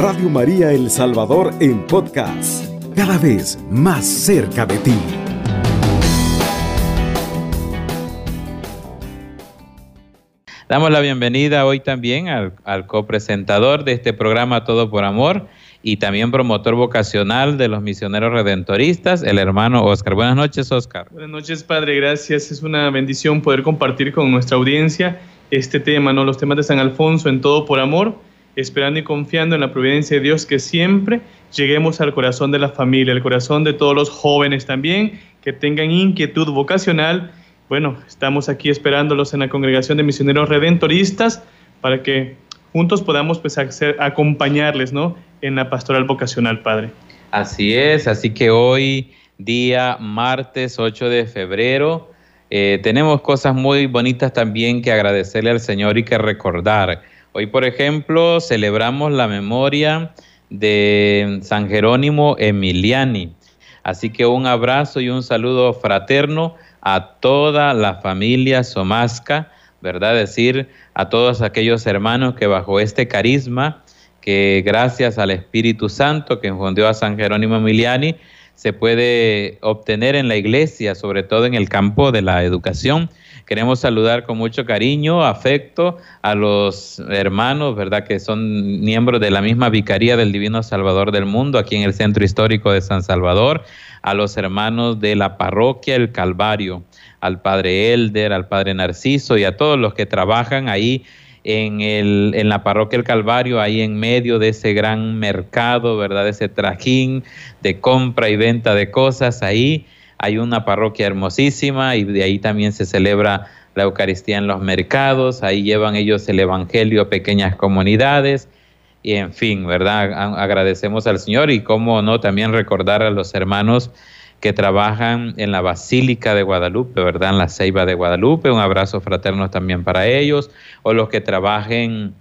Radio María El Salvador en podcast, cada vez más cerca de ti. Damos la bienvenida hoy también al, al copresentador de este programa Todo por Amor y también promotor vocacional de los misioneros redentoristas, el hermano Oscar. Buenas noches, Oscar. Buenas noches, Padre. Gracias. Es una bendición poder compartir con nuestra audiencia este tema, ¿no? Los temas de San Alfonso en todo por amor, esperando y confiando en la providencia de Dios que siempre lleguemos al corazón de la familia, al corazón de todos los jóvenes también, que tengan inquietud vocacional. Bueno, estamos aquí esperándolos en la congregación de misioneros redentoristas para que juntos podamos pues, acompañarles ¿no? en la pastoral vocacional, Padre. Así es, así que hoy, día martes 8 de febrero, eh, tenemos cosas muy bonitas también que agradecerle al Señor y que recordar. Hoy, por ejemplo, celebramos la memoria de San Jerónimo Emiliani. Así que un abrazo y un saludo fraterno a toda la familia Somasca, ¿verdad? Decir a todos aquellos hermanos que bajo este carisma, que gracias al Espíritu Santo que infundió a San Jerónimo Emiliani, se puede obtener en la iglesia, sobre todo en el campo de la educación. Queremos saludar con mucho cariño, afecto a los hermanos, ¿verdad? Que son miembros de la misma Vicaría del Divino Salvador del Mundo, aquí en el Centro Histórico de San Salvador, a los hermanos de la parroquia El Calvario, al Padre Elder, al Padre Narciso y a todos los que trabajan ahí en, el, en la parroquia El Calvario, ahí en medio de ese gran mercado, ¿verdad? Ese trajín de compra y venta de cosas, ahí hay una parroquia hermosísima y de ahí también se celebra la Eucaristía en los mercados, ahí llevan ellos el Evangelio a pequeñas comunidades y en fin, ¿verdad? Agradecemos al Señor y cómo no también recordar a los hermanos que trabajan en la Basílica de Guadalupe, ¿verdad? En la Ceiba de Guadalupe. Un abrazo fraterno también para ellos. O los que trabajen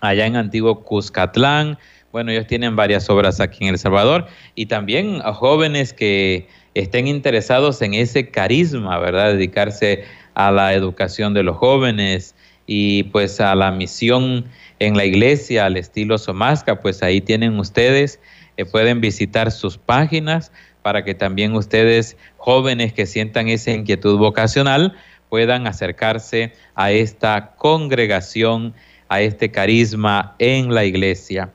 allá en Antiguo Cuscatlán. Bueno, ellos tienen varias obras aquí en El Salvador. Y también a jóvenes que estén interesados en ese carisma, ¿verdad? Dedicarse a la educación de los jóvenes y pues a la misión en la iglesia al estilo Somasca, pues ahí tienen ustedes, eh, pueden visitar sus páginas para que también ustedes, jóvenes que sientan esa inquietud vocacional, puedan acercarse a esta congregación, a este carisma en la iglesia.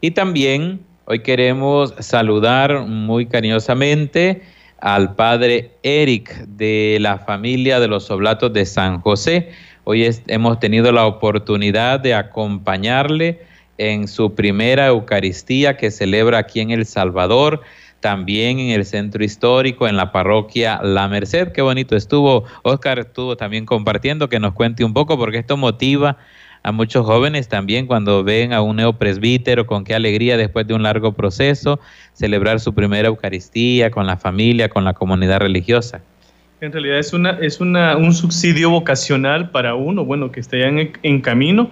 Y también hoy queremos saludar muy cariñosamente al padre Eric de la familia de los Oblatos de San José. Hoy hemos tenido la oportunidad de acompañarle en su primera Eucaristía que celebra aquí en El Salvador también en el centro histórico, en la parroquia La Merced. Qué bonito estuvo. Oscar estuvo también compartiendo, que nos cuente un poco, porque esto motiva a muchos jóvenes también cuando ven a un neopresbítero con qué alegría después de un largo proceso celebrar su primera Eucaristía con la familia, con la comunidad religiosa. En realidad es, una, es una, un subsidio vocacional para uno, bueno, que esté en, en camino,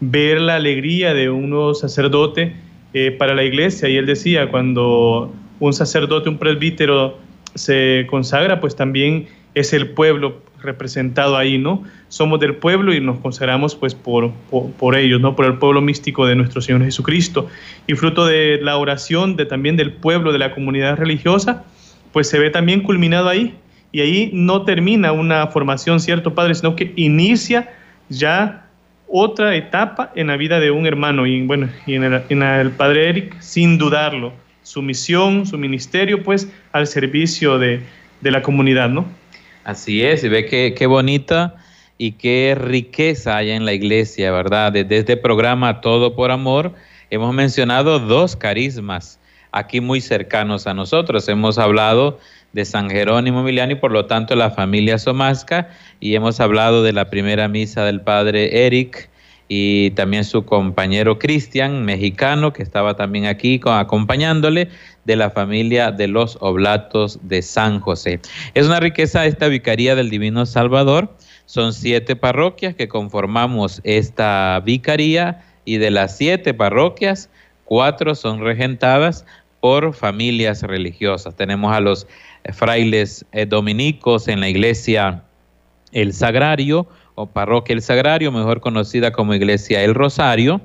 ver la alegría de un nuevo sacerdote eh, para la iglesia. Y él decía, cuando un sacerdote, un presbítero se consagra, pues también es el pueblo representado ahí, ¿no? Somos del pueblo y nos consagramos pues por, por, ellos, ¿no? Por el pueblo místico de nuestro Señor Jesucristo. Y fruto de la oración de también del pueblo, de la comunidad religiosa, pues se ve también culminado ahí. Y ahí no termina una formación, ¿cierto, Padre? Sino que inicia ya otra etapa en la vida de un hermano. Y bueno, y en el, en el Padre Eric, sin dudarlo, su misión, su ministerio, pues al servicio de, la comunidad, ¿no? Así es, y ve qué, qué bonita y qué riqueza hay en la iglesia, ¿verdad? Desde este programa Todo por Amor hemos mencionado dos carismas aquí muy cercanos a nosotros. Hemos hablado de San Jerónimo Miliani, por lo tanto la familia Somasca, y hemos hablado de la primera misa del padre Eric y también su compañero Cristian, mexicano, que estaba también aquí acompañándole, de la familia de los Oblatos de San José. Es una riqueza esta Vicaría del Divino Salvador. Son siete parroquias que conformamos esta vicaría y de las siete parroquias, cuatro son regentadas por familias religiosas. Tenemos a los frailes eh, dominicos en la iglesia El Sagrario, o Parroquia El Sagrario, mejor conocida como Iglesia El Rosario.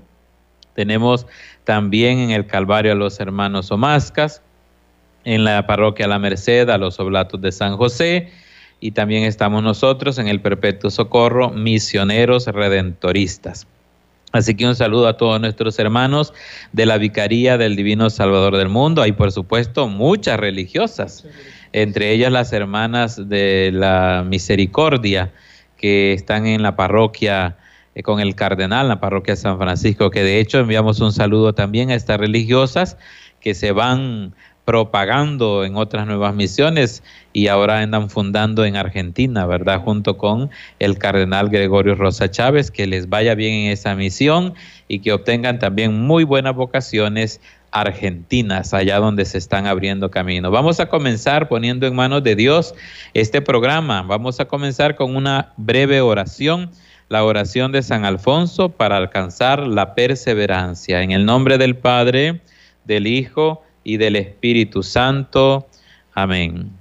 Tenemos también en el Calvario a los hermanos Omascas, en la parroquia La Merced a los Oblatos de San José, y también estamos nosotros en el Perpetuo Socorro, misioneros redentoristas. Así que un saludo a todos nuestros hermanos de la Vicaría del Divino Salvador del Mundo. Hay, por supuesto, muchas religiosas, entre ellas las hermanas de la Misericordia, que están en la parroquia eh, con el cardenal, la parroquia San Francisco, que de hecho enviamos un saludo también a estas religiosas que se van propagando en otras nuevas misiones y ahora andan fundando en Argentina, ¿verdad? Junto con el cardenal Gregorio Rosa Chávez, que les vaya bien en esa misión y que obtengan también muy buenas vocaciones argentinas, allá donde se están abriendo camino. Vamos a comenzar poniendo en manos de Dios este programa. Vamos a comenzar con una breve oración, la oración de San Alfonso para alcanzar la perseverancia. En el nombre del Padre, del Hijo, y del Espíritu Santo. Amén.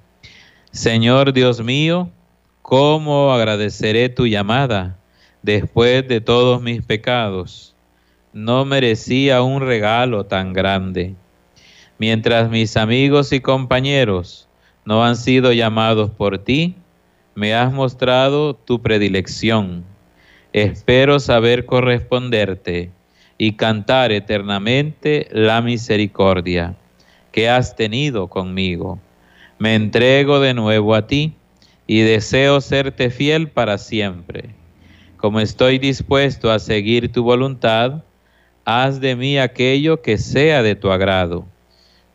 Señor Dios mío, ¿cómo agradeceré tu llamada después de todos mis pecados? No merecía un regalo tan grande. Mientras mis amigos y compañeros no han sido llamados por ti, me has mostrado tu predilección. Espero saber corresponderte y cantar eternamente la misericordia que has tenido conmigo. Me entrego de nuevo a ti y deseo serte fiel para siempre. Como estoy dispuesto a seguir tu voluntad, haz de mí aquello que sea de tu agrado.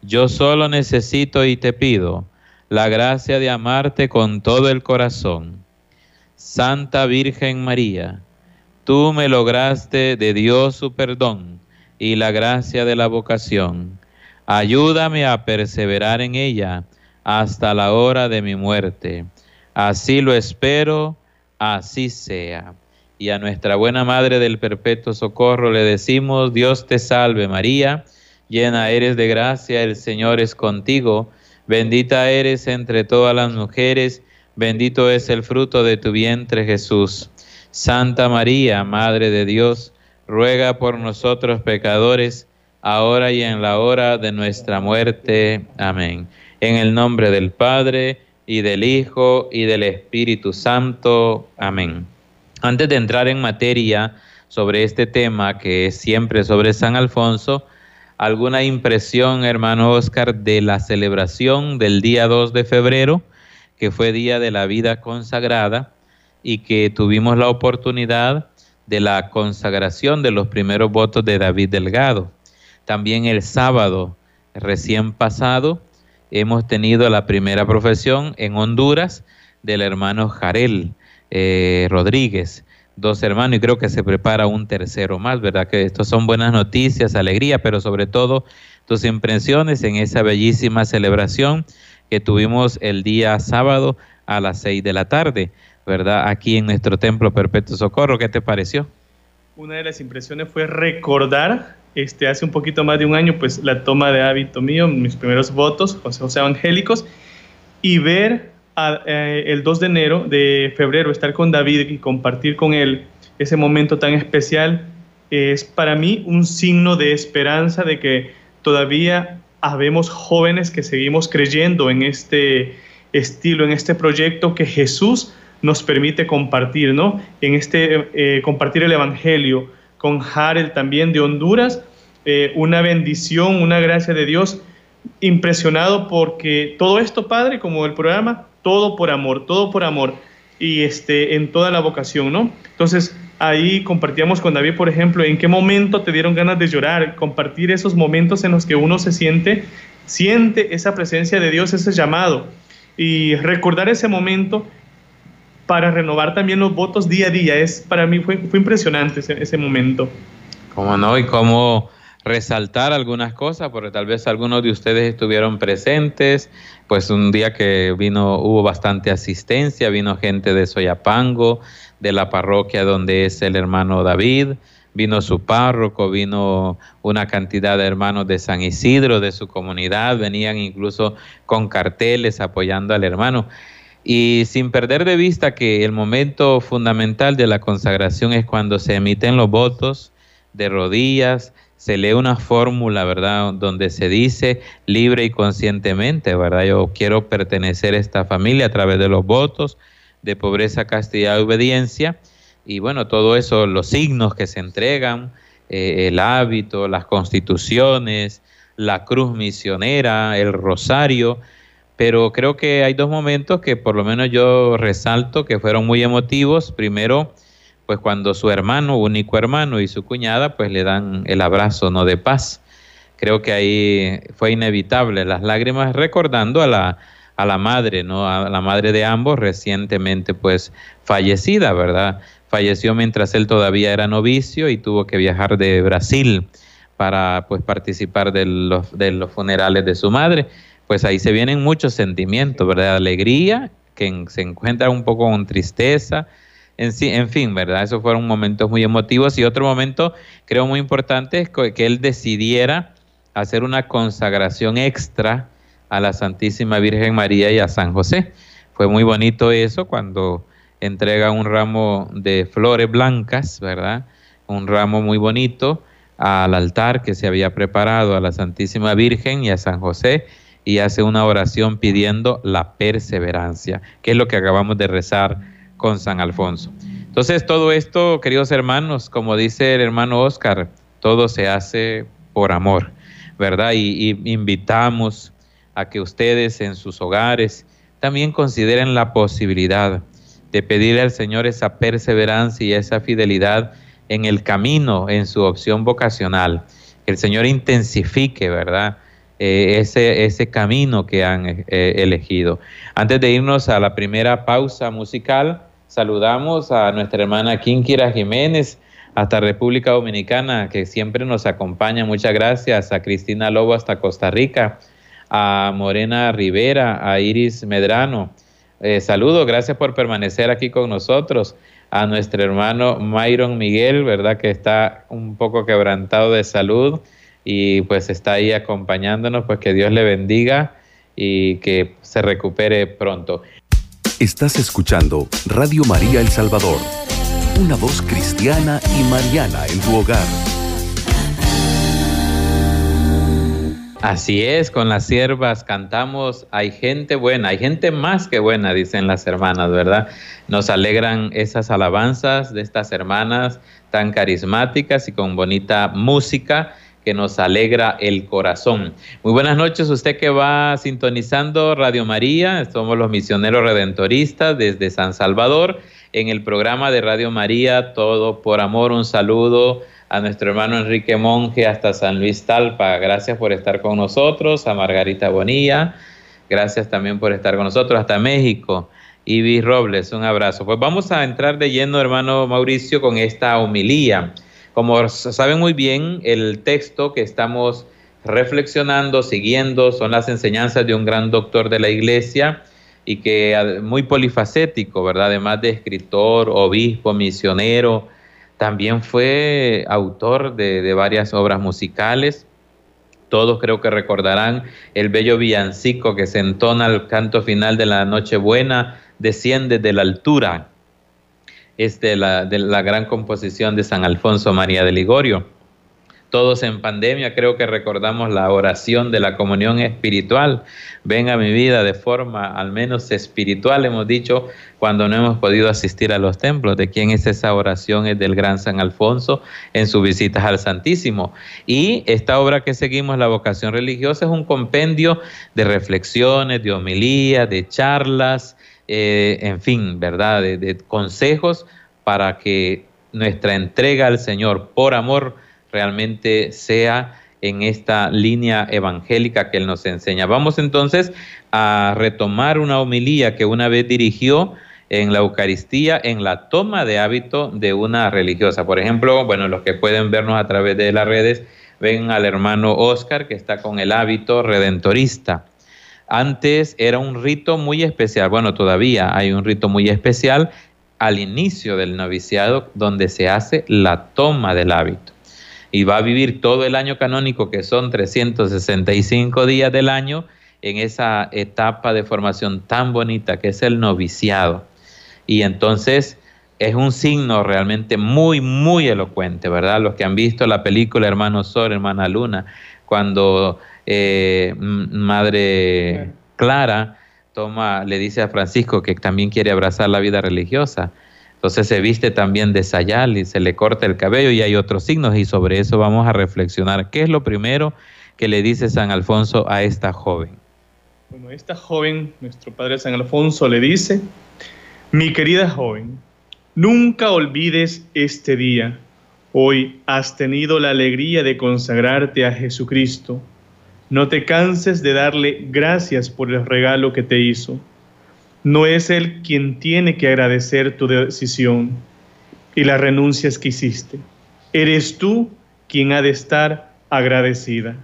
Yo solo necesito y te pido la gracia de amarte con todo el corazón. Santa Virgen María, tú me lograste de Dios su perdón y la gracia de la vocación Ayúdame a perseverar en ella hasta la hora de mi muerte. Así lo espero, así sea. Y a nuestra buena Madre del Perpetuo Socorro le decimos, Dios te salve María, llena eres de gracia, el Señor es contigo, bendita eres entre todas las mujeres, bendito es el fruto de tu vientre Jesús. Santa María, Madre de Dios, ruega por nosotros pecadores, ahora y en la hora de nuestra muerte. Amén. En el nombre del Padre, y del Hijo, y del Espíritu Santo. Amén. Antes de entrar en materia sobre este tema, que es siempre sobre San Alfonso, alguna impresión, hermano Oscar, de la celebración del día 2 de febrero, que fue Día de la Vida Consagrada, y que tuvimos la oportunidad de la consagración de los primeros votos de David Delgado. También el sábado recién pasado hemos tenido la primera profesión en Honduras del hermano Jarel eh, Rodríguez, dos hermanos y creo que se prepara un tercero más, ¿verdad? Que estos son buenas noticias, alegría, pero sobre todo tus impresiones en esa bellísima celebración que tuvimos el día sábado a las seis de la tarde, ¿verdad? Aquí en nuestro templo Perpetuo Socorro, ¿qué te pareció? Una de las impresiones fue recordar este, hace un poquito más de un año, pues la toma de hábito mío, mis primeros votos, consejos evangélicos, y ver eh, el 2 de enero, de febrero, estar con David y compartir con él ese momento tan especial, es para mí un signo de esperanza de que todavía habemos jóvenes que seguimos creyendo en este estilo, en este proyecto que Jesús nos permite compartir, ¿no? En este eh, compartir el Evangelio, con Harel también de Honduras, eh, una bendición, una gracia de Dios, impresionado porque todo esto, Padre, como el programa, todo por amor, todo por amor y este, en toda la vocación, ¿no? Entonces, ahí compartíamos con David, por ejemplo, en qué momento te dieron ganas de llorar, compartir esos momentos en los que uno se siente, siente esa presencia de Dios, ese llamado, y recordar ese momento para renovar también los votos día a día. Es, para mí fue, fue impresionante ese, ese momento. ¿Cómo no? Y cómo resaltar algunas cosas, porque tal vez algunos de ustedes estuvieron presentes, pues un día que vino, hubo bastante asistencia, vino gente de Soyapango, de la parroquia donde es el hermano David, vino su párroco, vino una cantidad de hermanos de San Isidro, de su comunidad, venían incluso con carteles apoyando al hermano. Y sin perder de vista que el momento fundamental de la consagración es cuando se emiten los votos de rodillas, se lee una fórmula, ¿verdad? Donde se dice libre y conscientemente, ¿verdad? Yo quiero pertenecer a esta familia a través de los votos de pobreza, castidad y obediencia. Y bueno, todo eso, los signos que se entregan, eh, el hábito, las constituciones, la cruz misionera, el rosario, pero creo que hay dos momentos que por lo menos yo resalto que fueron muy emotivos. Primero, pues cuando su hermano, único hermano y su cuñada, pues le dan el abrazo, no de paz. Creo que ahí fue inevitable las lágrimas recordando a la, a la madre, ¿no? A la madre de ambos recientemente pues fallecida, ¿verdad? Falleció mientras él todavía era novicio y tuvo que viajar de Brasil para pues participar de los, de los funerales de su madre. Pues ahí se vienen muchos sentimientos, ¿verdad? Alegría, que se encuentra un poco con tristeza, en, en fin, ¿verdad? Esos fueron momentos muy emotivos y otro momento creo muy importante es que él decidiera hacer una consagración extra a la Santísima Virgen María y a San José. Fue muy bonito eso cuando entrega un ramo de flores blancas, ¿verdad? Un ramo muy bonito al altar que se había preparado a la Santísima Virgen y a San José y hace una oración pidiendo la perseverancia, que es lo que acabamos de rezar con San Alfonso. Entonces, todo esto, queridos hermanos, como dice el hermano Oscar, todo se hace por amor, ¿verdad? Y, invitamos a que ustedes en sus hogares también consideren la posibilidad de pedirle al Señor esa perseverancia y esa fidelidad en el camino, en su opción vocacional. Que el Señor intensifique, ¿verdad? Eh, ese, ese camino que han eh, elegido. Antes de irnos a la primera pausa musical, saludamos a nuestra hermana Kinkira Jiménez hasta República Dominicana, que siempre nos acompaña. Muchas gracias a Cristina Lobo hasta Costa Rica a Morena Rivera, a Iris Medrano. Eh, saludo, gracias por permanecer aquí con nosotros. A nuestro hermano Myron Miguel, ¿verdad? Que está un poco quebrantado de salud y pues está ahí acompañándonos, pues que Dios le bendiga y que se recupere pronto. Estás escuchando Radio María El Salvador, una voz cristiana y mariana en tu hogar. Así es, con las siervas cantamos, hay gente buena, hay gente más que buena, dicen las hermanas, ¿verdad? Nos alegran esas alabanzas de estas hermanas tan carismáticas y con bonita música que nos alegra el corazón. Muy buenas noches, usted que va sintonizando Radio María, somos los misioneros redentoristas desde San Salvador en el programa de Radio María, Todo por Amor, un saludo a nuestro hermano Enrique Monge hasta San Luis Talpa. Gracias por estar con nosotros, a Margarita Bonilla, gracias también por estar con nosotros hasta México. Ibi Robles, un abrazo. Pues vamos a entrar de lleno, hermano Mauricio, con esta homilía. Como saben muy bien, el texto que estamos reflexionando, siguiendo, son las enseñanzas de un gran doctor de la iglesia y que muy polifacético, ¿verdad? Además de escritor, obispo, misionero, también fue autor de, varias obras musicales. Todos creo que recordarán el bello villancico que se entona al canto final de la Nochebuena, Desciende de la altura. Es de la, de la gran composición de San Alfonso María de Ligorio. Todos en pandemia creo que recordamos la oración de la comunión espiritual. Venga a mi vida de forma al menos espiritual, hemos dicho, cuando no hemos podido asistir a los templos. ¿De quién es esa oración? Es del gran San Alfonso en sus visitas al Santísimo. Y esta obra que seguimos, La vocación religiosa, es un compendio de reflexiones, de homilías, de charlas, eh, en fin, ¿verdad? de consejos para que nuestra entrega al Señor por amor realmente sea en esta línea evangélica que Él nos enseña. Vamos entonces a retomar una homilía que una vez dirigió en la Eucaristía en la toma de hábito de una religiosa. Por ejemplo, bueno, los que pueden vernos a través de las redes, ven al hermano Oscar que está con el hábito redentorista. Antes era un rito muy especial, bueno, todavía hay un rito muy especial al inicio del noviciado donde se hace la toma del hábito y va a vivir todo el año canónico, que son 365 días del año, en esa etapa de formación tan bonita que es el noviciado. Y entonces es un signo realmente muy, muy elocuente, ¿verdad? Los que han visto la película Hermano Sol, Hermana Luna, cuando eh, Madre Clara toma, le dice a Francisco que también quiere abrazar la vida religiosa. Entonces se viste también de sayal y se le corta el cabello y hay otros signos y sobre eso vamos a reflexionar. ¿Qué es lo primero que le dice San Alfonso a esta joven? Bueno, esta joven, nuestro padre San Alfonso le dice, mi querida joven, nunca olvides este día. Hoy has tenido la alegría de consagrarte a Jesucristo. No te canses de darle gracias por el regalo que te hizo. No es Él quien tiene que agradecer tu decisión y las renuncias que hiciste. Eres tú quien ha de estar agradecida.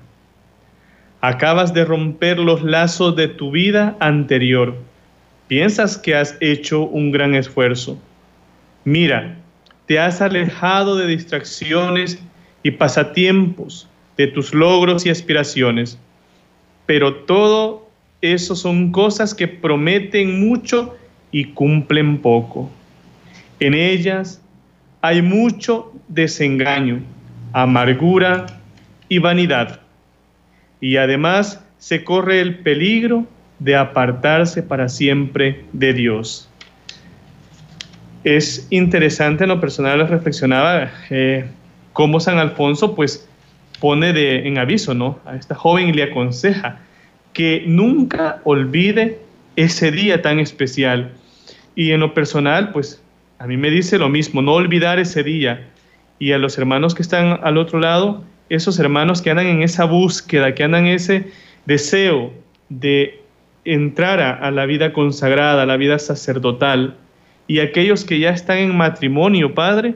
Acabas de romper los lazos de tu vida anterior. Piensas que has hecho un gran esfuerzo. Mira, te has alejado de distracciones y pasatiempos, de tus logros y aspiraciones, pero todo eso son cosas que prometen mucho y cumplen poco. En ellas hay mucho desengaño, amargura y vanidad. Y además se corre el peligro de apartarse para siempre de Dios. Es interesante, en lo personal reflexionaba eh, cómo San Alfonso pues pone de, en aviso ¿no? a esta joven y le aconseja que nunca olvide ese día tan especial. Y en lo personal, pues a mí me dice lo mismo, no olvidar ese día. Y a los hermanos que están al otro lado, esos hermanos que andan en esa búsqueda, que andan en ese deseo de entrar a la vida consagrada, a la vida sacerdotal, y aquellos que ya están en matrimonio, Padre,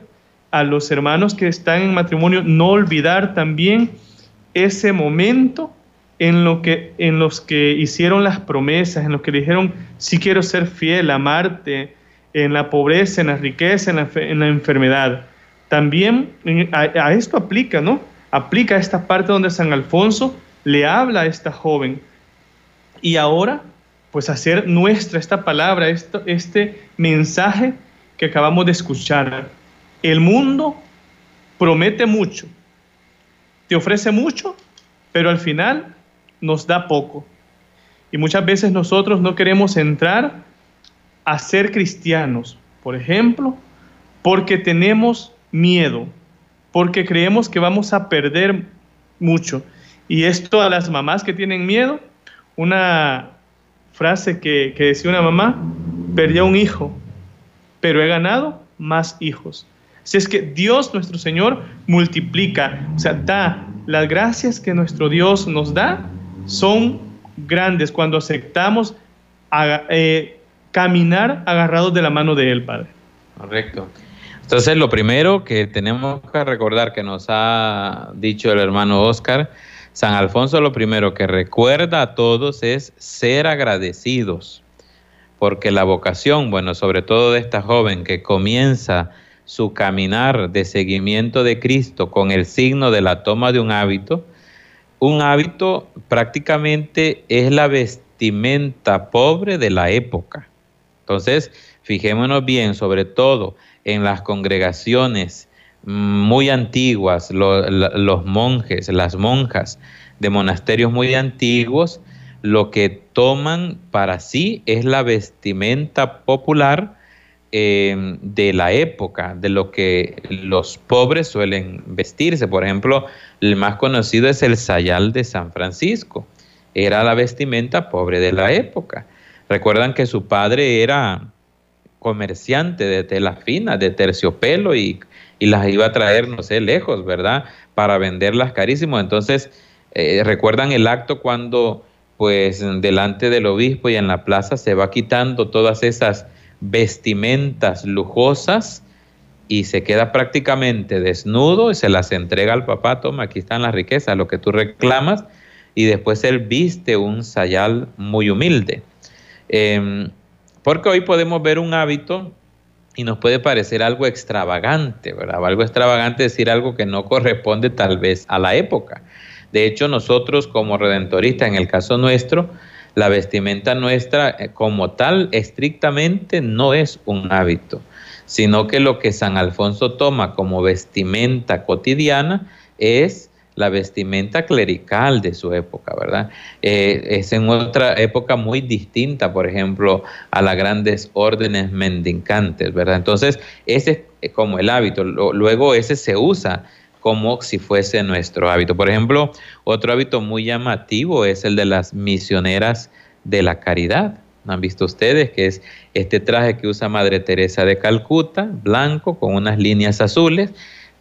a los hermanos que están en matrimonio no olvidar también ese momento en, lo que, en los que hicieron las promesas, en los que dijeron, sí quiero ser fiel, amarte, en la pobreza, en la riqueza, en la, en la enfermedad. También a, a, esto aplica, ¿no? Aplica esta parte donde San Alfonso le habla a esta joven. Y ahora, pues hacer nuestra esta palabra, esto, este mensaje que acabamos de escuchar. El mundo promete mucho, te ofrece mucho, pero al final nos da poco. Y muchas veces nosotros no queremos entrar a ser cristianos, por ejemplo, porque tenemos miedo, porque creemos que vamos a perder mucho. Y esto a las mamás que tienen miedo, una frase que, que decía una mamá, perdí a un hijo, pero he ganado más hijos. Si es que Dios nuestro Señor multiplica, o sea, da las gracias que nuestro Dios nos da, son grandes cuando aceptamos eh, caminar agarrados de la mano de Él, Padre. Correcto. Entonces, lo primero que tenemos que recordar que nos ha dicho el hermano Oscar, San Alfonso lo primero que recuerda a todos es ser agradecidos, porque la vocación, bueno, sobre todo de esta joven que comienza su caminar de seguimiento de Cristo con el signo de la toma de un hábito, un hábito prácticamente es la vestimenta pobre de la época. Entonces, fijémonos bien, sobre todo en las congregaciones muy antiguas, los monjes, las monjas de monasterios muy antiguos, lo que toman para sí es la vestimenta popular Em, de la época, de lo que los pobres suelen vestirse. Por ejemplo, el más conocido es el sayal de San Francisco. Era la vestimenta pobre de la época. Recuerdan que su padre era comerciante de tela fina, de terciopelo y, y las iba a traer, no sé, lejos, ¿verdad? Para venderlas carísimo. Entonces, eh, recuerdan el acto cuando, pues, delante del obispo y en la plaza se va quitando todas esas vestimentas lujosas y se queda prácticamente desnudo y se las entrega al papá, toma, aquí están las riquezas, lo que tú reclamas, y después él viste un sayal muy humilde. Em, porque hoy podemos ver un hábito y nos puede parecer algo extravagante, ¿verdad? Algo extravagante decir algo que no corresponde tal vez a la época. De hecho, nosotros como redentoristas, en el caso nuestro, la vestimenta nuestra eh, como tal estrictamente no es un hábito, sino que lo que San Alfonso toma como vestimenta cotidiana es la vestimenta clerical de su época, ¿verdad? Eh, es en otra época muy distinta, por ejemplo, a las grandes órdenes mendicantes, ¿verdad? Entonces, ese es como el hábito, luego ese se usa como si fuese nuestro hábito. Por ejemplo, otro hábito muy llamativo es el de las misioneras de la caridad. ¿Han visto ustedes que es este traje que usa Madre Teresa de Calcuta, blanco, con unas líneas azules?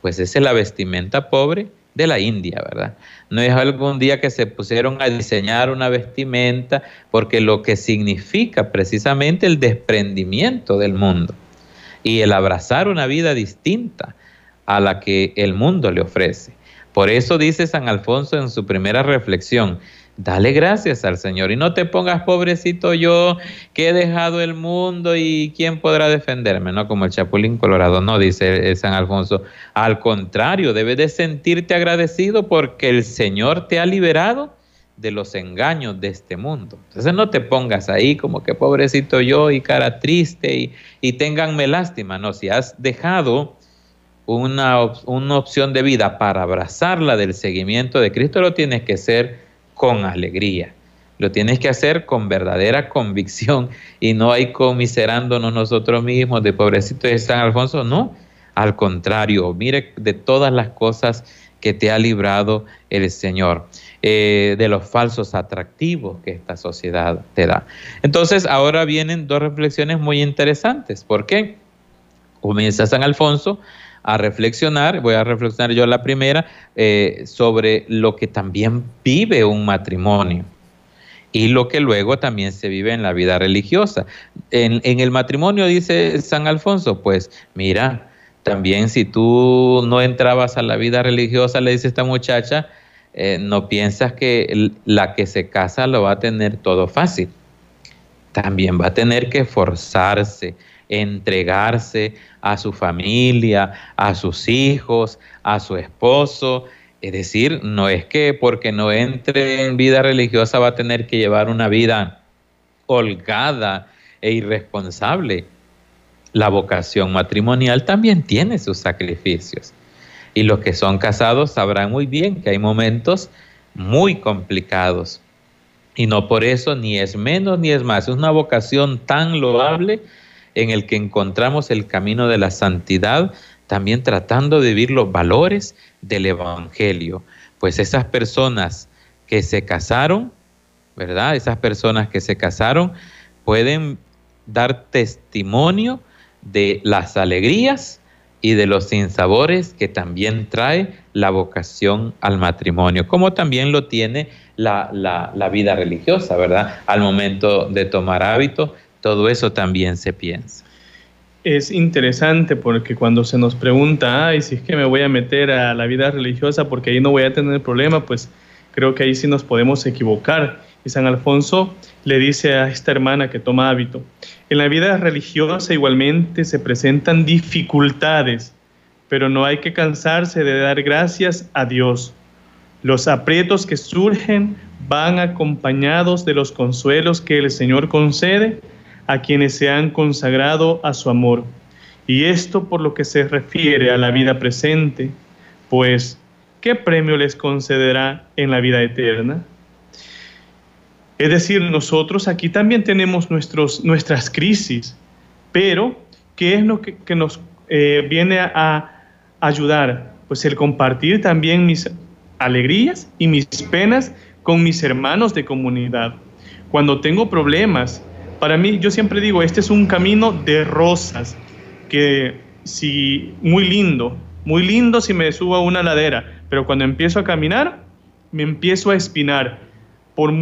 Pues esa es la vestimenta pobre de la India, ¿verdad? No es algún día que se pusieron a diseñar una vestimenta porque lo que significa precisamente el desprendimiento del mundo y el abrazar una vida distinta a la que el mundo le ofrece. Por eso dice San Alfonso en su primera reflexión, dale gracias al Señor y no te pongas pobrecito yo que he dejado el mundo y quién podrá defenderme, ¿no? Como el Chapulín Colorado, no, dice San Alfonso. Al contrario, debes de sentirte agradecido porque el Señor te ha liberado de los engaños de este mundo. Entonces no te pongas ahí como que pobrecito yo y cara triste y, y ténganme lástima, no, si has dejado una, una opción de vida para abrazarla del seguimiento de Cristo, lo tienes que hacer con alegría. Lo tienes que hacer con verdadera convicción y no hay comiserándonos nosotros mismos de pobrecito de San Alfonso, no. Al contrario, mire de todas las cosas que te ha librado el Señor, eh, de los falsos atractivos que esta sociedad te da. Entonces, ahora vienen dos reflexiones muy interesantes. ¿Por qué? Comienza San Alfonso a reflexionar, voy a reflexionar yo la primera, eh, sobre lo que también vive un matrimonio y lo que luego también se vive en la vida religiosa. En, el matrimonio, dice San Alfonso, pues mira, también si tú no entrabas a la vida religiosa, le dice esta muchacha, eh, no piensas que la que se casa lo va a tener todo fácil. También va a tener que forzarse, entregarse a su familia, a sus hijos, a su esposo. Es decir, no es que porque no entre en vida religiosa va a tener que llevar una vida holgada e irresponsable. La vocación matrimonial también tiene sus sacrificios. Y los que son casados sabrán muy bien que hay momentos muy complicados. Y no por eso ni es menos ni es más. Es una vocación tan loable en el que encontramos el camino de la santidad, también tratando de vivir los valores del Evangelio. Pues esas personas que se casaron, ¿verdad? Esas personas que se casaron pueden dar testimonio de las alegrías y de los sinsabores que también trae la vocación al matrimonio, como también lo tiene la, la vida religiosa, ¿verdad? Al momento de tomar hábito todo eso también se piensa. Es interesante porque cuando se nos pregunta, ay, si es que me voy a meter a la vida religiosa porque ahí no voy a tener problema, pues creo que ahí sí nos podemos equivocar. Y San Alfonso le dice a esta hermana que toma hábito, en la vida religiosa igualmente se presentan dificultades, pero no hay que cansarse de dar gracias a Dios. Los aprietos que surgen van acompañados de los consuelos que el Señor concede a quienes se han consagrado a su amor. Y esto por lo que se refiere a la vida presente, pues, ¿qué premio les concederá en la vida eterna? Es decir, nosotros aquí también tenemos nuestros, nuestras crisis, pero ¿qué es lo que, nos eh, viene a ayudar? Pues el compartir también mis alegrías y mis penas con mis hermanos de comunidad. Cuando tengo problemas, para mí, yo siempre digo, este es un camino de rosas, que si muy lindo, muy lindo si me subo a una ladera, pero cuando empiezo a caminar, me empiezo a espinar. Por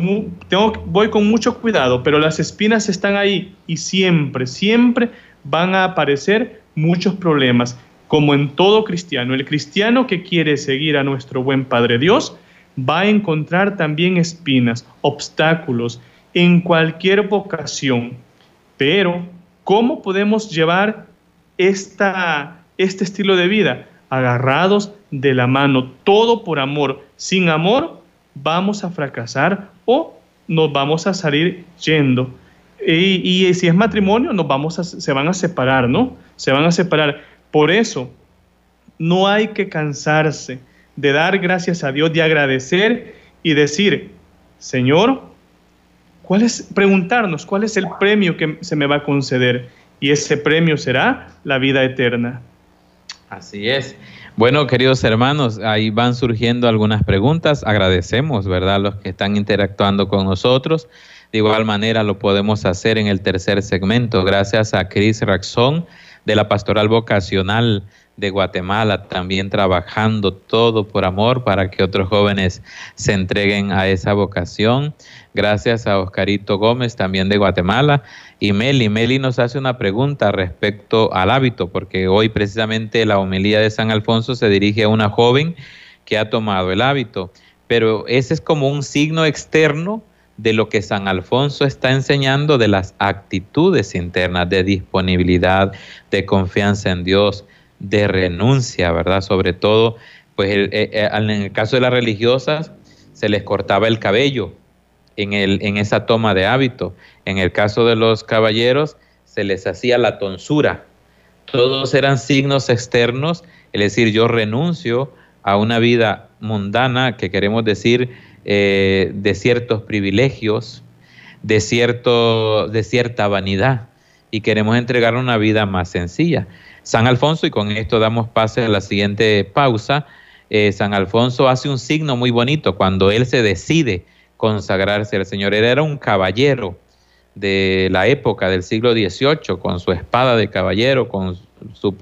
tengo, voy con mucho cuidado, pero las espinas están ahí y siempre, siempre van a aparecer muchos problemas, como en todo cristiano. El cristiano que quiere seguir a nuestro buen Padre Dios va a encontrar también espinas, obstáculos, en cualquier vocación. Pero, ¿cómo podemos llevar esta, este estilo de vida? Agarrados de la mano, todo por amor. Sin amor vamos a fracasar o nos vamos a salir yendo. Y, si es matrimonio, nos vamos se van a separar, ¿no? Se van a separar. Por eso, no hay que cansarse de dar gracias a Dios, de agradecer y decir, Señor, ¿cuál es, preguntarnos cuál es el premio que se me va a conceder? Y ese premio será la vida eterna. Así es. Bueno, queridos hermanos, ahí van surgiendo algunas preguntas. Agradecemos, ¿verdad?, los que están interactuando con nosotros. De igual manera lo podemos hacer en el tercer segmento, gracias a Cris Raxón de la Pastoral Vocacional de Guatemala, también trabajando todo por amor para que otros jóvenes se entreguen a esa vocación. Gracias a Oscarito Gómez, también de Guatemala. Y Meli, Meli nos hace una pregunta respecto al hábito, porque hoy precisamente la homilía de San Alfonso se dirige a una joven que ha tomado el hábito, pero ese es como un signo externo de lo que San Alfonso está enseñando de las actitudes internas de disponibilidad, de confianza en Dios, de renuncia, ¿verdad? Sobre todo, pues eh, eh, en el caso de las religiosas se les cortaba el cabello en, el, en esa toma de hábito. En el caso de los caballeros se les hacía la tonsura. Todos eran signos externos, es decir, yo renuncio a una vida mundana, que queremos decir eh, de ciertos privilegios, de, cierto, de cierta vanidad, y queremos entregar una vida más sencilla. San Alfonso, y con esto damos pase a la siguiente pausa, eh, San Alfonso hace un signo muy bonito cuando él se decide consagrarse al Señor. Él era un caballero de la época del siglo XVIII, con su espada de caballero, con su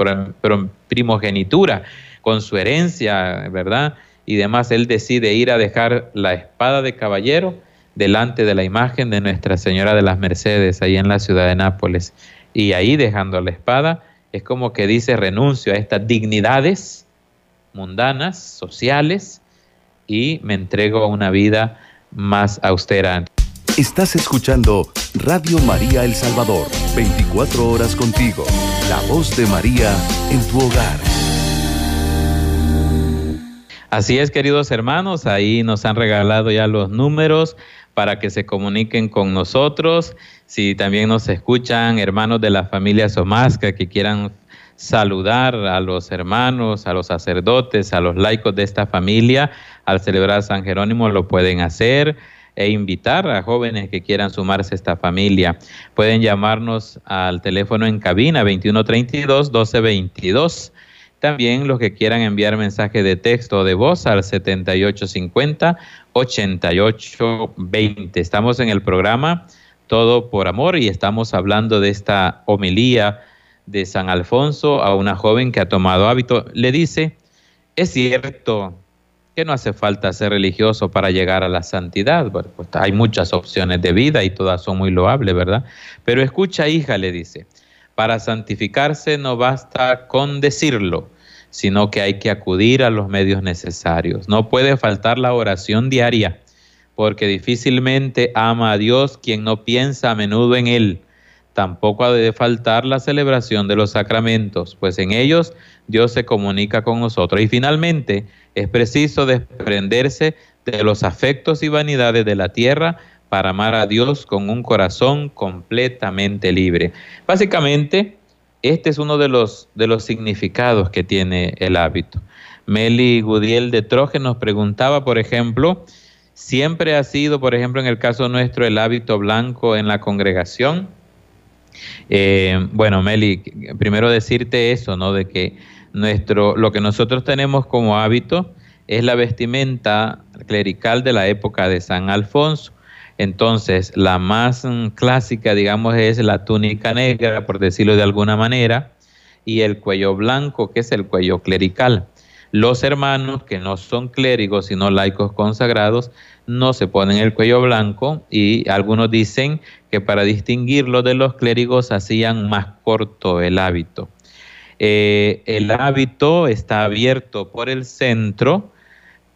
primogenitura, con su herencia, ¿verdad? y demás, él decide ir a dejar la espada de caballero delante de la imagen de Nuestra Señora de las Mercedes, ahí en la ciudad de Nápoles. Y ahí dejando la espada, es como que dice renuncio a estas dignidades mundanas, sociales, y me entrego a una vida más austera. Estás escuchando Radio María El Salvador, 24 horas contigo, la voz de María en tu hogar. Así es, queridos hermanos, ahí nos han regalado ya los números para que se comuniquen con nosotros. Si también nos escuchan hermanos de la familia Somasca que quieran saludar a los hermanos, a los sacerdotes, a los laicos de esta familia al celebrar San Jerónimo, lo pueden hacer e invitar a jóvenes que quieran sumarse a esta familia. Pueden llamarnos al teléfono en cabina 2132 1222 también los que quieran enviar mensaje de texto o de voz al 7850-8820. Estamos en el programa Todo por Amor y estamos hablando de esta homilía de San Alfonso a una joven que ha tomado hábito. Le dice, es cierto que no hace falta ser religioso para llegar a la santidad. pues hay muchas opciones de vida y todas son muy loables, ¿verdad? Pero escucha, hija, le dice, para santificarse no basta con decirlo, sino que hay que acudir a los medios necesarios. No puede faltar la oración diaria, porque difícilmente ama a Dios quien no piensa a menudo en Él. Tampoco ha de faltar la celebración de los sacramentos, pues en ellos Dios se comunica con nosotros. Y finalmente es preciso desprenderse de los afectos y vanidades de la tierra para amar a Dios con un corazón completamente libre. Básicamente, este es uno de los, de los significados que tiene el hábito. Meli Gudiel de Troje nos preguntaba, por ejemplo, ¿siempre ha sido, por ejemplo, en el caso nuestro, el hábito blanco en la congregación? Eh, bueno, Meli, primero decirte eso, ¿no? De que nuestro, lo que nosotros tenemos como hábito es la vestimenta clerical de la época de San Alfonso. Entonces, la más mm, clásica, digamos, es la túnica negra, por decirlo de alguna manera, y el cuello blanco, que es el cuello clerical. Los hermanos que no son clérigos, sino laicos consagrados, no se ponen el cuello blanco y algunos dicen que para distinguirlo de los clérigos hacían más corto el hábito. Eh, el hábito está abierto por el centro,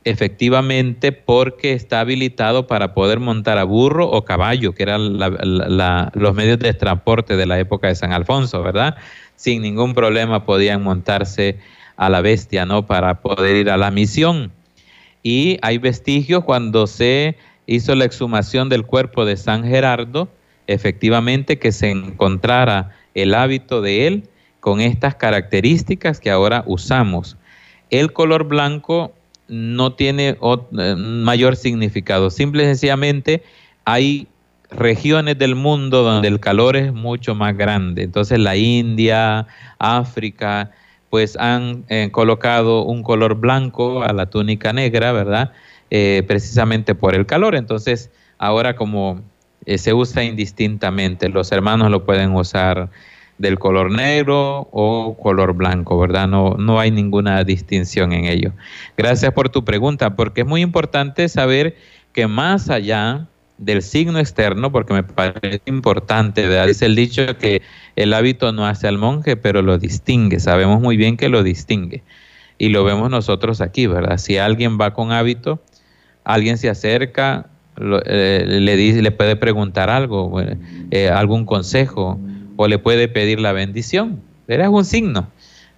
efectivamente porque está habilitado para poder montar a burro o caballo, que eran los medios de transporte de la época de San Alfonso, ¿verdad? Sin ningún problema podían montarse a la bestia, ¿no? Para poder ir a la misión. Y hay vestigios cuando se hizo la exhumación del cuerpo de San Gerardo efectivamente que se encontrara el hábito de él con estas características que ahora usamos. El color blanco no tiene eh, mayor significado, simple y sencillamente hay regiones del mundo donde el calor es mucho más grande. Entonces la India, África, pues han eh, colocado un color blanco a la túnica negra, ¿verdad? Eh, precisamente por el calor. Entonces ahora como se usa indistintamente, los hermanos lo pueden usar del color negro o color blanco, ¿verdad? No, no hay ninguna distinción en ello. Gracias por tu pregunta, porque es muy importante saber que más allá del signo externo, porque me parece importante, ¿verdad? El dicho que el hábito no hace al monje, pero lo distingue. Sabemos muy bien que lo distingue. Y lo vemos nosotros aquí, ¿verdad? Si alguien va con hábito, alguien se acerca, eh, le, dice, le puede preguntar algo, eh, algún consejo, o le puede pedir la bendición. Es un signo,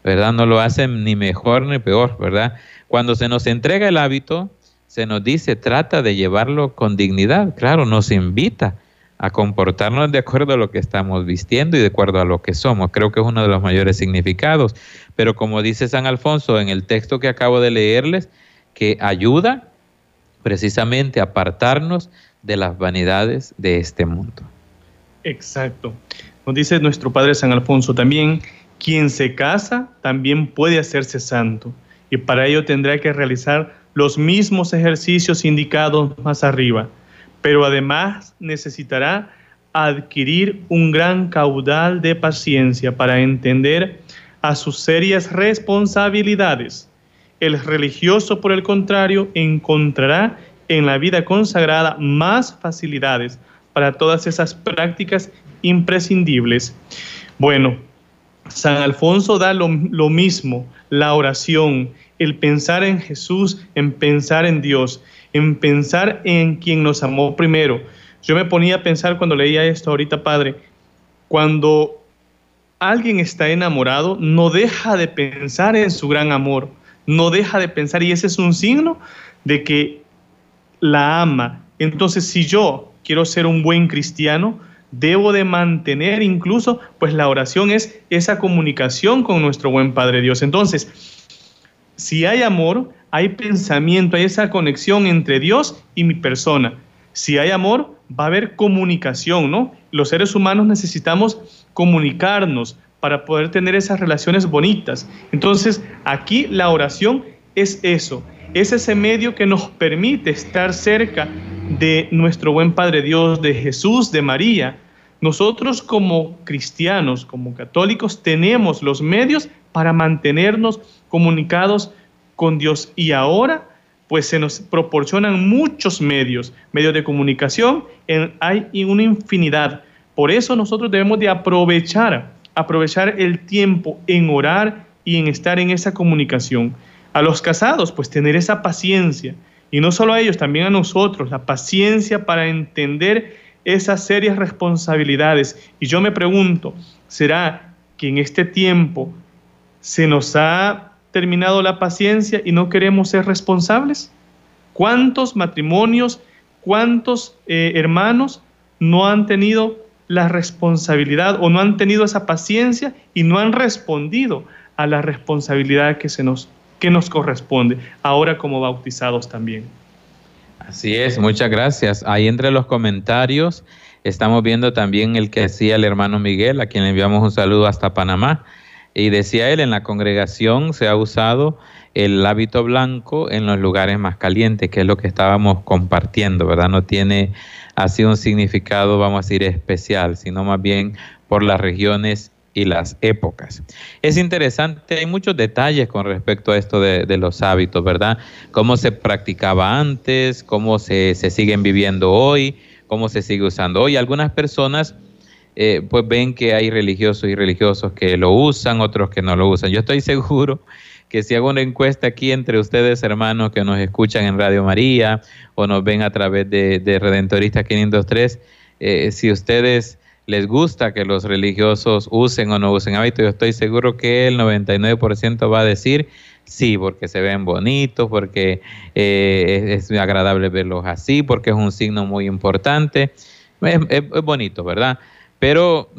¿verdad? No lo hacen ni mejor ni peor, ¿verdad? Cuando se nos entrega el hábito, se nos dice, trata de llevarlo con dignidad. Claro, nos invita a comportarnos de acuerdo a lo que estamos vistiendo y de acuerdo a lo que somos. Creo que es uno de los mayores significados. Pero como dice San Alfonso en el texto que acabo de leerles, que ayuda precisamente a apartarnos de las vanidades de este mundo. Exacto. Dice nuestro Padre San Alfonso también, quien se casa también puede hacerse santo y para ello tendrá que realizar los mismos ejercicios indicados más arriba, pero además necesitará adquirir un gran caudal de paciencia para entender a sus serias responsabilidades. El religioso, por el contrario, encontrará en la vida consagrada más facilidades para todas esas prácticas imprescindibles. Bueno, San Alfonso da lo, mismo, la oración, el pensar en Jesús, en pensar en Dios, en pensar en quien nos amó primero. Yo me ponía a pensar cuando leía esto ahorita, Padre, cuando alguien está enamorado, no deja de pensar en su gran amor, no deja de pensar, y ese es un signo de que la ama. Entonces, si yo quiero ser un buen cristiano, debo de mantener incluso, pues la oración es esa comunicación con nuestro buen Padre Dios. Entonces, si hay amor, hay pensamiento, hay esa conexión entre Dios y mi persona. Si hay amor, va a haber comunicación, ¿no? Los seres humanos necesitamos comunicarnos para poder tener esas relaciones bonitas. Entonces, aquí la oración es eso, es ese medio que nos permite estar cerca de nuestro buen Padre Dios, de Jesús, de María. Nosotros como cristianos, como católicos, tenemos los medios para mantenernos comunicados con Dios. Y ahora, pues se nos proporcionan muchos medios, medios de comunicación, hay una infinidad. Por eso nosotros debemos de aprovechar, aprovechar el tiempo en orar y en estar en esa comunicación. A los casados, pues tener esa paciencia. Y no solo a ellos, también a nosotros, la paciencia para entender esas serias responsabilidades. Y yo me pregunto, ¿será que en este tiempo se nos ha terminado la paciencia y no queremos ser responsables? ¿Cuántos matrimonios, cuántos eh, hermanos no han tenido la responsabilidad o no han tenido esa paciencia y no han respondido a la responsabilidad que, se nos, que nos corresponde, ahora como bautizados también? Así es, muchas gracias. Ahí entre los comentarios estamos viendo también el que hacía el hermano Miguel, a quien le enviamos un saludo hasta Panamá. Y decía él, en la congregación se ha usado el hábito blanco en los lugares más calientes, que es lo que estábamos compartiendo, ¿verdad? No tiene así un significado, vamos a decir, especial, sino más bien por las regiones y las épocas. Es interesante, hay muchos detalles con respecto a esto de, los hábitos, ¿verdad? Cómo se practicaba antes, cómo se, se siguen viviendo hoy, cómo se sigue usando hoy. Algunas personas eh, pues ven que hay religiosos y religiosos que lo usan, otros que no lo usan. Yo estoy seguro que si hago una encuesta aquí entre ustedes, hermanos, que nos escuchan en Radio María o nos ven a través de, de Redentorista 503, eh, si ustedes les gusta que los religiosos usen o no usen hábitos, yo estoy seguro que el 99% va a decir sí, porque se ven bonitos, porque eh, es, agradable verlos así, porque es un signo muy importante. Es, bonito, ¿verdad? Pero,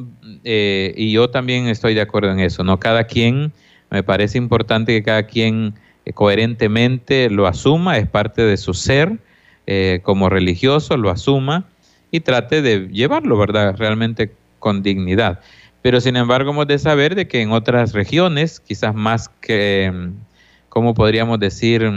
eh, y yo también estoy de acuerdo en eso, ¿no? Cada quien, me parece importante que cada quien eh, coherentemente lo asuma, es parte de su ser eh, como religioso, lo asuma y trate de llevarlo, ¿verdad? Realmente con dignidad. Pero sin embargo hemos de saber de que en otras regiones, quizás más que, ¿cómo podríamos decir?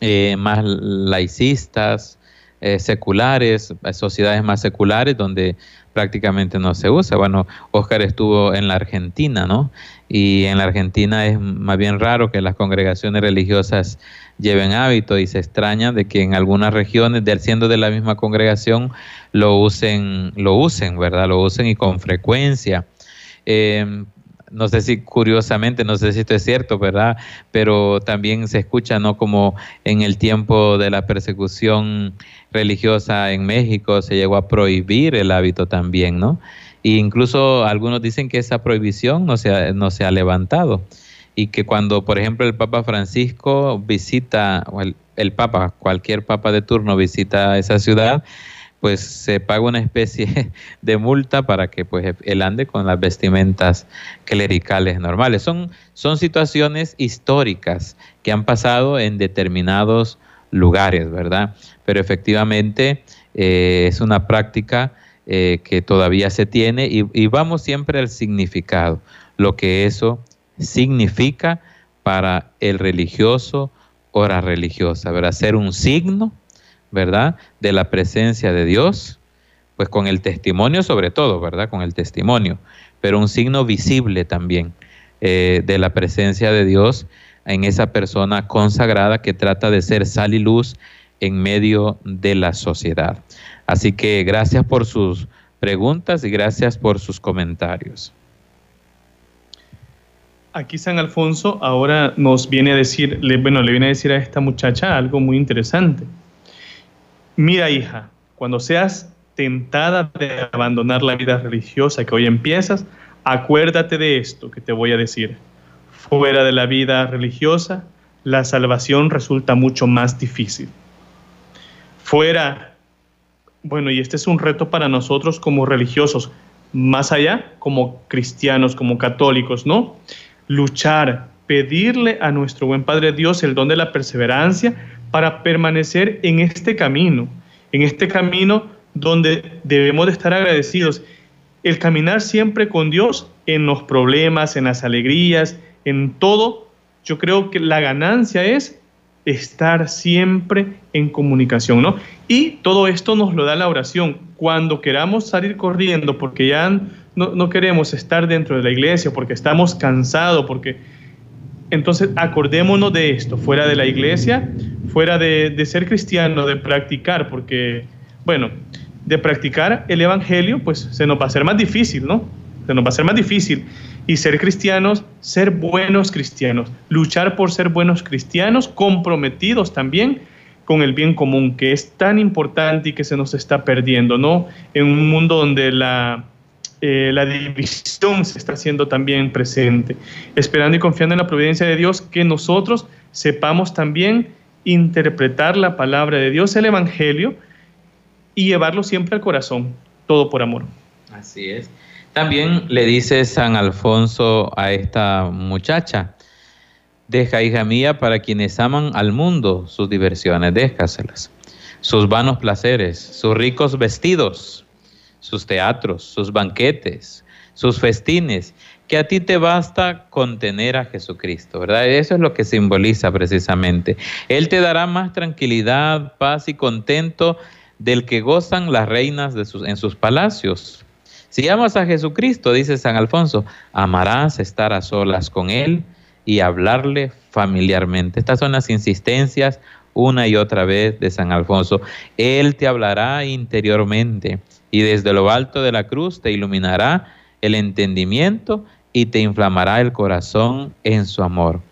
Eh, más laicistas, eh, seculares, sociedades más seculares donde prácticamente no se usa. Bueno, Oscar estuvo en la Argentina, ¿no? Y en la Argentina es más bien raro que las congregaciones religiosas lleven hábito y se extraña de que en algunas regiones, siendo de la misma congregación, lo usen, lo usen, ¿verdad? Lo usen y con frecuencia. Eh, no sé si curiosamente, no sé si esto es cierto, ¿verdad? Pero también se escucha, ¿no? Como en el tiempo de la persecución religiosa en México se llegó a prohibir el hábito también, ¿no? E incluso algunos dicen que esa prohibición no se ha, no se ha levantado y que cuando, por ejemplo, el Papa Francisco visita, o el, el Papa, cualquier Papa de turno visita esa ciudad, pues se paga una especie de multa para que pues él ande con las vestimentas clericales normales. Son, son situaciones históricas que han pasado en determinados lugares, ¿verdad? Pero efectivamente eh, es una práctica eh, que todavía se tiene y, y vamos siempre al significado, lo que eso significa para el religioso o la religiosa, ¿verdad? Ser un signo ¿verdad? De la presencia de Dios, pues con el testimonio sobre todo, ¿verdad? Con el testimonio, pero un signo visible también eh, de la presencia de Dios en esa persona consagrada que trata de ser sal y luz en medio de la sociedad. Así que gracias por sus preguntas y gracias por sus comentarios. Aquí San Alfonso ahora nos viene a decir, bueno, le viene a decir a esta muchacha algo muy interesante. Mira, hija, cuando seas tentada de abandonar la vida religiosa que hoy empiezas, acuérdate de esto que te voy a decir. Fuera de la vida religiosa, la salvación resulta mucho más difícil. Fuera, bueno, y este es un reto para nosotros como religiosos, más allá como cristianos, como católicos, ¿no? Luchar, pedirle a nuestro buen Padre Dios el don de la perseverancia para permanecer en este camino, en este camino donde debemos de estar agradecidos. El caminar siempre con Dios en los problemas, en las alegrías, en todo, yo creo que la ganancia es estar siempre en comunicación, ¿no? Y todo esto nos lo da la oración. Cuando queramos salir corriendo porque ya no, no queremos estar dentro de la iglesia, porque estamos cansados, porque entonces, acordémonos de esto, fuera de la iglesia, fuera de, ser cristiano, de practicar, porque, bueno, de practicar el Evangelio, pues se nos va a hacer más difícil, ¿no? Se nos va a ser más difícil. Y ser cristianos, ser buenos cristianos, luchar por ser buenos cristianos, comprometidos también con el bien común, que es tan importante y que se nos está perdiendo, ¿no? En un mundo donde la eh, la división se está haciendo también presente, esperando y confiando en la providencia de Dios que nosotros sepamos también interpretar la palabra de Dios, el Evangelio, y llevarlo siempre al corazón, todo por amor. Así es. También le dice San Alfonso a esta muchacha, deja, hija mía, para quienes aman al mundo sus diversiones, déjaselas, sus vanos placeres, sus ricos vestidos, sus teatros, sus banquetes, sus festines, que a ti te basta contener a Jesucristo, ¿verdad? Eso es lo que simboliza precisamente. Él te dará más tranquilidad, paz y contento del que gozan las reinas en sus palacios. Si amas a Jesucristo, dice San Alfonso, amarás estar a solas con Él y hablarle familiarmente. Estas son las insistencias una y otra vez de San Alfonso. Él te hablará interiormente y desde lo alto de la cruz te iluminará el entendimiento y te inflamará el corazón en su amor.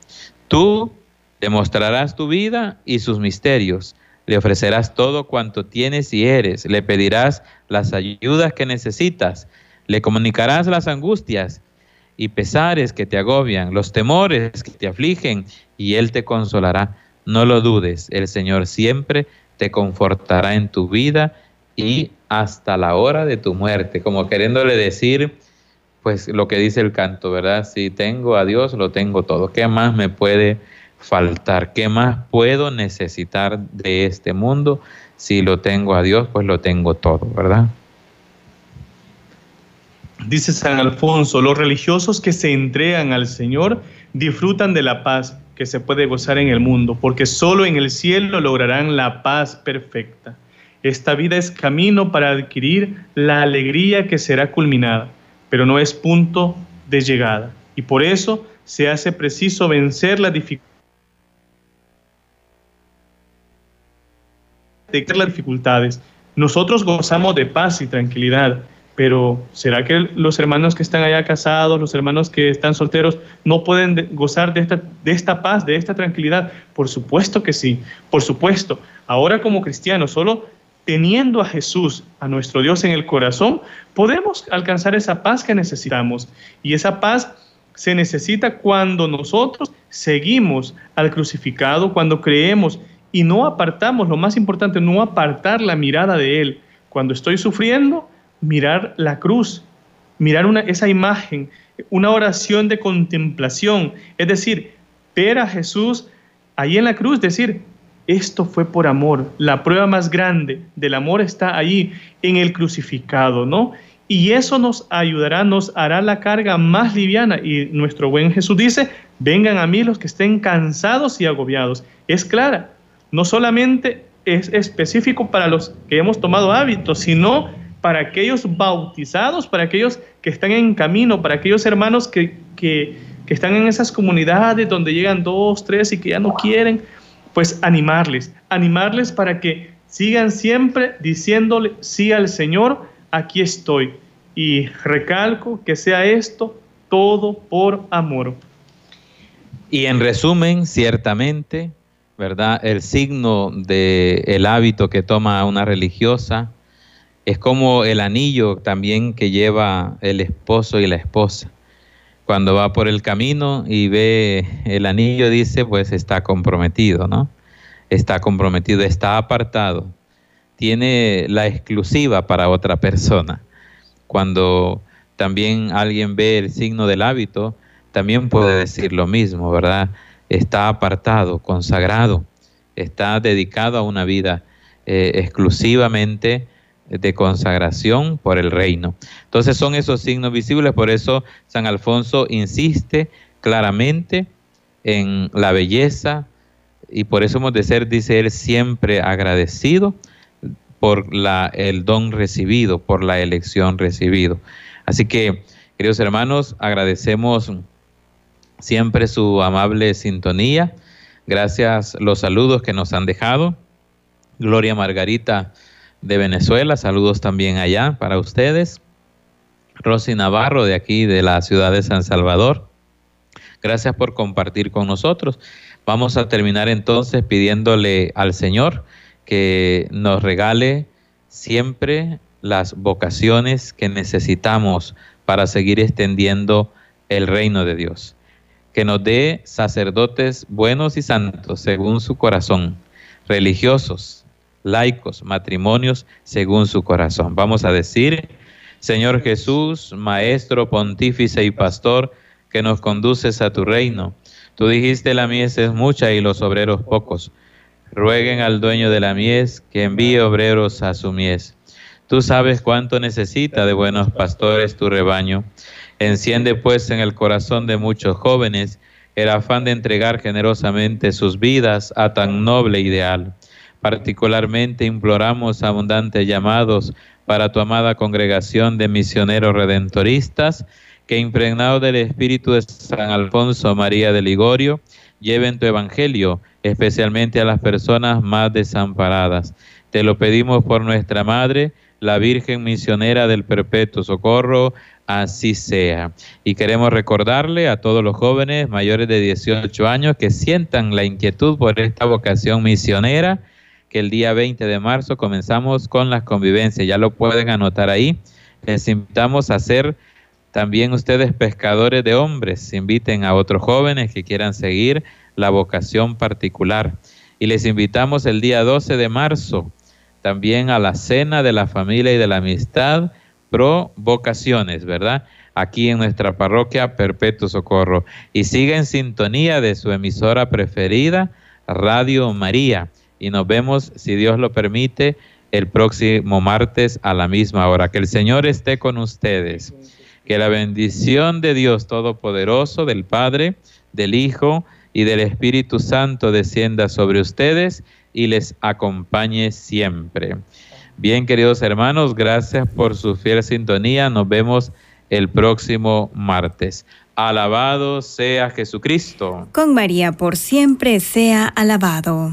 Tú demostrarás tu vida y sus misterios, le ofrecerás todo cuanto tienes y eres, le pedirás las ayudas que necesitas, le comunicarás las angustias y pesares que te agobian, los temores que te afligen, y Él te consolará. No lo dudes, el Señor siempre te confortará en tu vida y hasta la hora de tu muerte, como queriéndole decir, pues lo que dice el canto, ¿verdad? Si tengo a Dios, lo tengo todo. ¿Qué más me puede faltar? ¿Qué más puedo necesitar de este mundo? Si lo tengo a Dios, pues lo tengo todo, ¿verdad? Dice San Alfonso, los religiosos que se entregan al Señor disfrutan de la paz que se puede gozar en el mundo, porque solo en el cielo lograrán la paz perfecta. Esta vida es camino para adquirir la alegría que será culminada, pero no es punto de llegada. Y por eso se hace preciso vencer las dificultades. Nosotros gozamos de paz y tranquilidad, pero ¿será que los hermanos que están allá casados, los hermanos que están solteros, no pueden gozar de esta, de esta paz, de esta tranquilidad? Por supuesto que sí, por supuesto. Ahora como cristianos, solo teniendo a Jesús, a nuestro Dios en el corazón, podemos alcanzar esa paz que necesitamos. Y esa paz se necesita cuando nosotros seguimos al crucificado, cuando creemos y no apartamos, lo más importante, no apartar la mirada de Él. Cuando estoy sufriendo, mirar la cruz, mirar una, esa imagen, una oración de contemplación, es decir, ver a Jesús ahí en la cruz, decir, esto fue por amor. La prueba más grande del amor está ahí en el crucificado, ¿no? Y eso nos ayudará, nos hará la carga más liviana. Y nuestro buen Jesús dice, vengan a mí los que estén cansados y agobiados. Es clara, no solamente es específico para los que hemos tomado hábitos, sino para aquellos bautizados, para aquellos que están en camino, para aquellos hermanos que, que, que están en esas comunidades donde llegan dos, tres y que ya no quieren pues animarles, animarles para que sigan siempre diciéndole sí al Señor, aquí estoy. Y recalco que sea esto todo por amor. Y en resumen, ciertamente, ¿verdad? El signo del el hábito que toma una religiosa es como el anillo también que lleva el esposo y la esposa. Cuando va por el camino y ve el anillo, dice, pues está comprometido, ¿no? Está comprometido, está apartado. Tiene la exclusiva para otra persona. Cuando también alguien ve el signo del hábito, también puede decir lo mismo, ¿verdad? Está apartado, consagrado, está dedicado a una vida eh, exclusivamente de consagración por el reino. Entonces son esos signos visibles, por eso San Alfonso insiste claramente en la belleza y por eso hemos de ser, dice él, siempre agradecido por la, el don recibido, por la elección recibido. Así que, queridos hermanos, agradecemos siempre su amable sintonía. Gracias los saludos que nos han dejado. Gloria Margarita de Venezuela, saludos también allá para ustedes. Rosy Navarro de aquí de la ciudad de San Salvador. Gracias por compartir con nosotros. Vamos a terminar entonces pidiéndole al Señor que nos regale siempre las vocaciones que necesitamos para seguir extendiendo el reino de Dios. Que nos dé sacerdotes buenos y santos según su corazón, religiosos, laicos, matrimonios según su corazón. Vamos a decir, Señor Jesús, Maestro, Pontífice y Pastor, que nos conduces a tu reino. Tú dijiste la mies es mucha y los obreros pocos. Rueguen al dueño de la mies que envíe obreros a su mies. Tú sabes cuánto necesita de buenos pastores tu rebaño. Enciende pues en el corazón de muchos jóvenes el afán de entregar generosamente sus vidas a tan noble ideal. Particularmente imploramos abundantes llamados para tu amada congregación de misioneros redentoristas, que impregnado del espíritu de San Alfonso María de Ligorio, lleven tu evangelio, especialmente a las personas más desamparadas. Te lo pedimos por nuestra Madre, la Virgen Misionera del Perpetuo Socorro, así sea. Y queremos recordarle a todos los jóvenes mayores de 18 años que sientan la inquietud por esta vocación misionera, el día 20 de marzo comenzamos con las convivencias. Ya lo pueden anotar ahí. Les invitamos a ser también ustedes pescadores de hombres. Inviten a otros jóvenes que quieran seguir la vocación particular. Y les invitamos el día 12 de marzo también a la cena de la familia y de la amistad pro vocaciones, ¿verdad? Aquí en nuestra parroquia Perpetuo Socorro. Y siga en sintonía de su emisora preferida, Radio María. Y nos vemos, si Dios lo permite, el próximo martes a la misma hora. Que el Señor esté con ustedes. Que la bendición de Dios Todopoderoso, del Padre, del Hijo y del Espíritu Santo descienda sobre ustedes y les acompañe siempre. Bien, queridos hermanos, gracias por su fiel sintonía. Nos vemos el próximo martes. Alabado sea Jesucristo. Con María por siempre sea alabado.